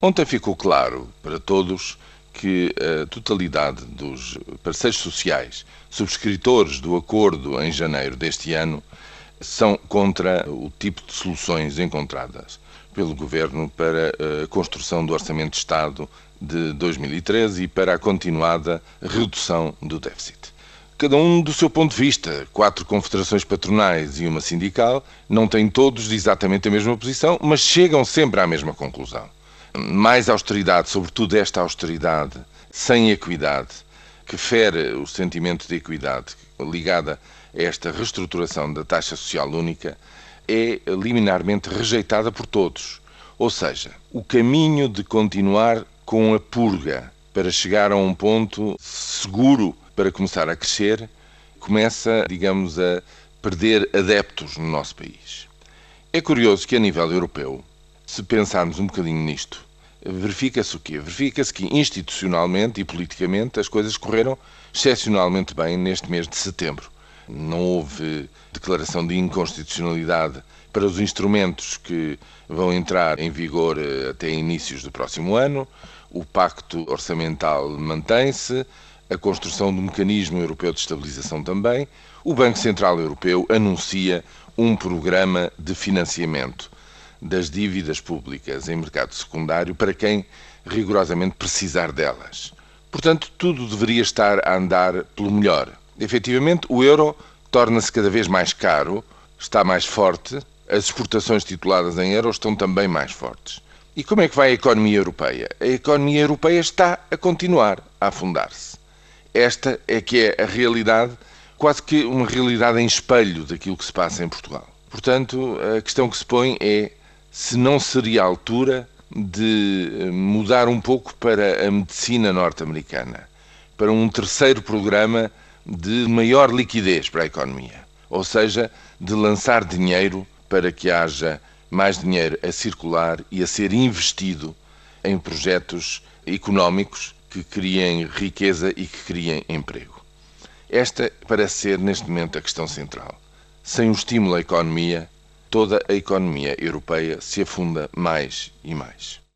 Ontem ficou claro para todos que a totalidade dos parceiros sociais subscritores do acordo em janeiro deste ano são contra o tipo de soluções encontradas pelo governo para a construção do Orçamento de Estado de 2013 e para a continuada redução do déficit. Cada um do seu ponto de vista, quatro confederações patronais e uma sindical, não têm todos exatamente a mesma posição, mas chegam sempre à mesma conclusão mais austeridade, sobretudo esta austeridade sem equidade, que fere o sentimento de equidade ligada a esta reestruturação da taxa social única, é liminarmente rejeitada por todos. Ou seja, o caminho de continuar com a purga para chegar a um ponto seguro para começar a crescer começa, digamos, a perder adeptos no nosso país. É curioso que, a nível europeu, se pensarmos um bocadinho nisto, verifica-se o quê? Verifica-se que institucionalmente e politicamente as coisas correram excepcionalmente bem neste mês de setembro. Não houve declaração de inconstitucionalidade para os instrumentos que vão entrar em vigor eh, até inícios do próximo ano. O pacto orçamental mantém-se, a construção do mecanismo europeu de estabilização também. O Banco Central Europeu anuncia um programa de financiamento das dívidas públicas em mercado secundário para quem rigorosamente precisar delas. Portanto, tudo deveria estar a andar pelo melhor. Efetivamente, o euro torna-se cada vez mais caro, está mais forte, as exportações tituladas em euros estão também mais fortes. E como é que vai a economia europeia? A economia europeia está a continuar a afundar-se. Esta é que é a realidade, quase que uma realidade em espelho daquilo que se passa em Portugal. Portanto, a questão que se põe é se não seria a altura de eh, mudar um pouco para a medicina norte-americana, para um terceiro programa de maior liquidez para a economia, ou seja, de lançar dinheiro para que haja mais dinheiro a circular e a ser investido em projetos económicos que criem riqueza e que criem emprego. Esta parece ser, neste momento, a questão central. Sem o estímulo à economia, toda a economia europeia se afunda mais e mais.